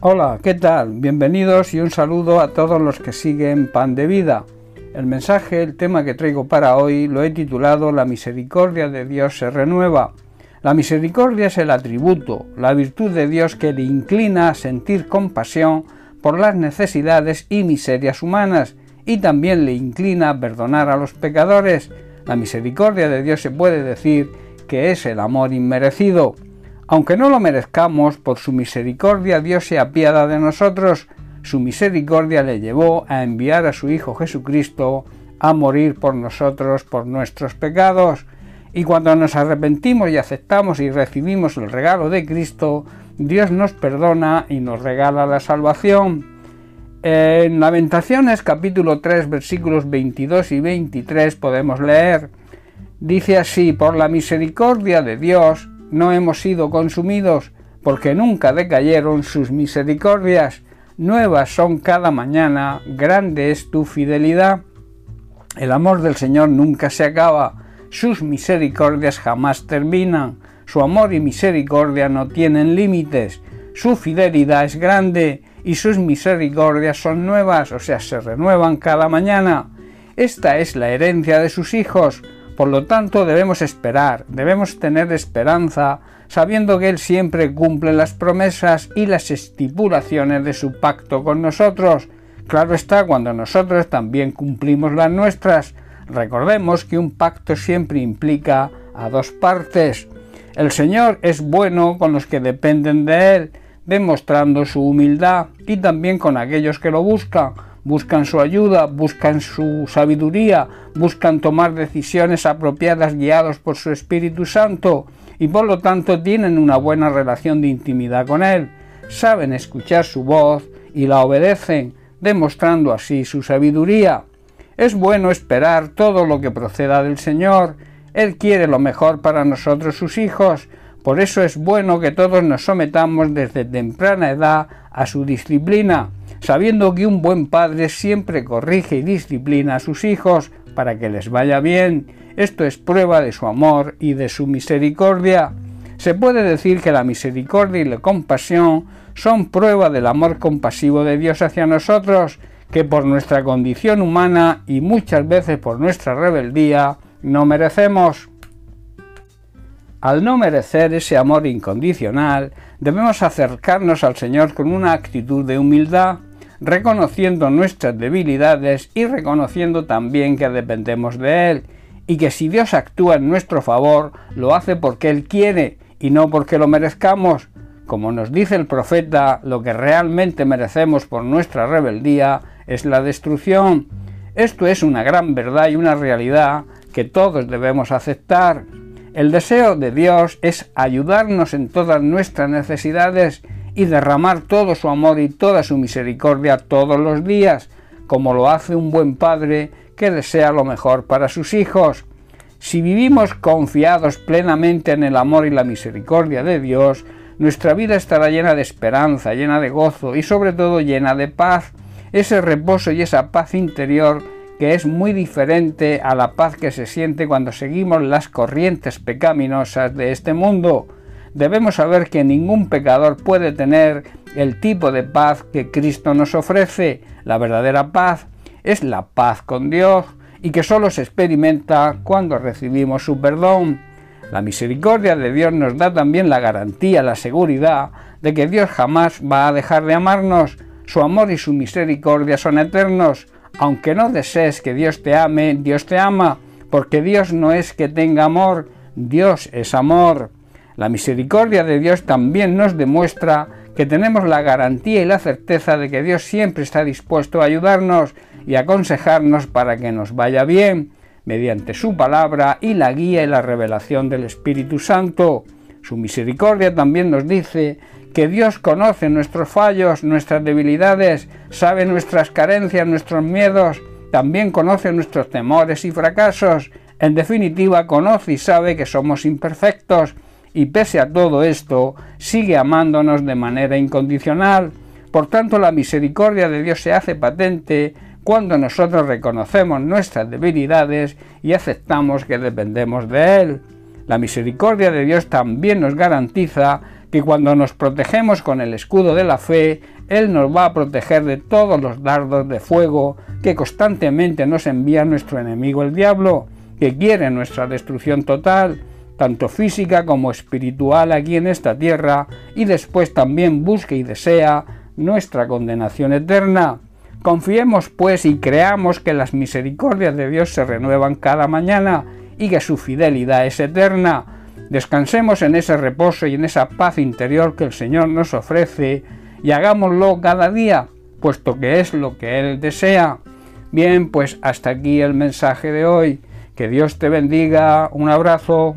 Hola, ¿qué tal? Bienvenidos y un saludo a todos los que siguen Pan de Vida. El mensaje, el tema que traigo para hoy, lo he titulado La misericordia de Dios se renueva. La misericordia es el atributo, la virtud de Dios que le inclina a sentir compasión por las necesidades y miserias humanas y también le inclina a perdonar a los pecadores. La misericordia de Dios se puede decir que es el amor inmerecido. Aunque no lo merezcamos, por su misericordia Dios se apiada de nosotros. Su misericordia le llevó a enviar a su Hijo Jesucristo a morir por nosotros, por nuestros pecados. Y cuando nos arrepentimos y aceptamos y recibimos el regalo de Cristo, Dios nos perdona y nos regala la salvación. En Lamentaciones capítulo 3 versículos 22 y 23 podemos leer, dice así, por la misericordia de Dios no hemos sido consumidos, porque nunca decayeron sus misericordias, nuevas son cada mañana, grande es tu fidelidad. El amor del Señor nunca se acaba, sus misericordias jamás terminan, su amor y misericordia no tienen límites, su fidelidad es grande y sus misericordias son nuevas, o sea, se renuevan cada mañana. Esta es la herencia de sus hijos, por lo tanto debemos esperar, debemos tener esperanza, sabiendo que Él siempre cumple las promesas y las estipulaciones de su pacto con nosotros. Claro está cuando nosotros también cumplimos las nuestras. Recordemos que un pacto siempre implica a dos partes. El Señor es bueno con los que dependen de Él, demostrando su humildad, y también con aquellos que lo buscan. Buscan su ayuda, buscan su sabiduría, buscan tomar decisiones apropiadas guiados por su Espíritu Santo, y por lo tanto tienen una buena relación de intimidad con Él. Saben escuchar su voz y la obedecen, demostrando así su sabiduría. Es bueno esperar todo lo que proceda del Señor, él quiere lo mejor para nosotros sus hijos, por eso es bueno que todos nos sometamos desde temprana edad a su disciplina, sabiendo que un buen padre siempre corrige y disciplina a sus hijos para que les vaya bien. Esto es prueba de su amor y de su misericordia. Se puede decir que la misericordia y la compasión son prueba del amor compasivo de Dios hacia nosotros, que por nuestra condición humana y muchas veces por nuestra rebeldía no merecemos. Al no merecer ese amor incondicional, debemos acercarnos al Señor con una actitud de humildad, reconociendo nuestras debilidades y reconociendo también que dependemos de Él, y que si Dios actúa en nuestro favor, lo hace porque Él quiere y no porque lo merezcamos. Como nos dice el profeta, lo que realmente merecemos por nuestra rebeldía es la destrucción. Esto es una gran verdad y una realidad que todos debemos aceptar. El deseo de Dios es ayudarnos en todas nuestras necesidades y derramar todo su amor y toda su misericordia todos los días, como lo hace un buen padre que desea lo mejor para sus hijos. Si vivimos confiados plenamente en el amor y la misericordia de Dios, nuestra vida estará llena de esperanza, llena de gozo y sobre todo llena de paz. Ese reposo y esa paz interior que es muy diferente a la paz que se siente cuando seguimos las corrientes pecaminosas de este mundo. Debemos saber que ningún pecador puede tener el tipo de paz que Cristo nos ofrece. La verdadera paz es la paz con Dios y que solo se experimenta cuando recibimos su perdón. La misericordia de Dios nos da también la garantía, la seguridad de que Dios jamás va a dejar de amarnos. Su amor y su misericordia son eternos. Aunque no desees que Dios te ame, Dios te ama, porque Dios no es que tenga amor, Dios es amor. La misericordia de Dios también nos demuestra que tenemos la garantía y la certeza de que Dios siempre está dispuesto a ayudarnos y aconsejarnos para que nos vaya bien, mediante su palabra y la guía y la revelación del Espíritu Santo. Su misericordia también nos dice que Dios conoce nuestros fallos, nuestras debilidades, sabe nuestras carencias, nuestros miedos, también conoce nuestros temores y fracasos, en definitiva conoce y sabe que somos imperfectos y pese a todo esto sigue amándonos de manera incondicional. Por tanto, la misericordia de Dios se hace patente cuando nosotros reconocemos nuestras debilidades y aceptamos que dependemos de Él. La misericordia de Dios también nos garantiza que cuando nos protegemos con el escudo de la fe, Él nos va a proteger de todos los dardos de fuego que constantemente nos envía nuestro enemigo el diablo, que quiere nuestra destrucción total, tanto física como espiritual aquí en esta tierra, y después también busque y desea nuestra condenación eterna. Confiemos pues y creamos que las misericordias de Dios se renuevan cada mañana y que su fidelidad es eterna. Descansemos en ese reposo y en esa paz interior que el Señor nos ofrece y hagámoslo cada día, puesto que es lo que Él desea. Bien, pues hasta aquí el mensaje de hoy. Que Dios te bendiga. Un abrazo.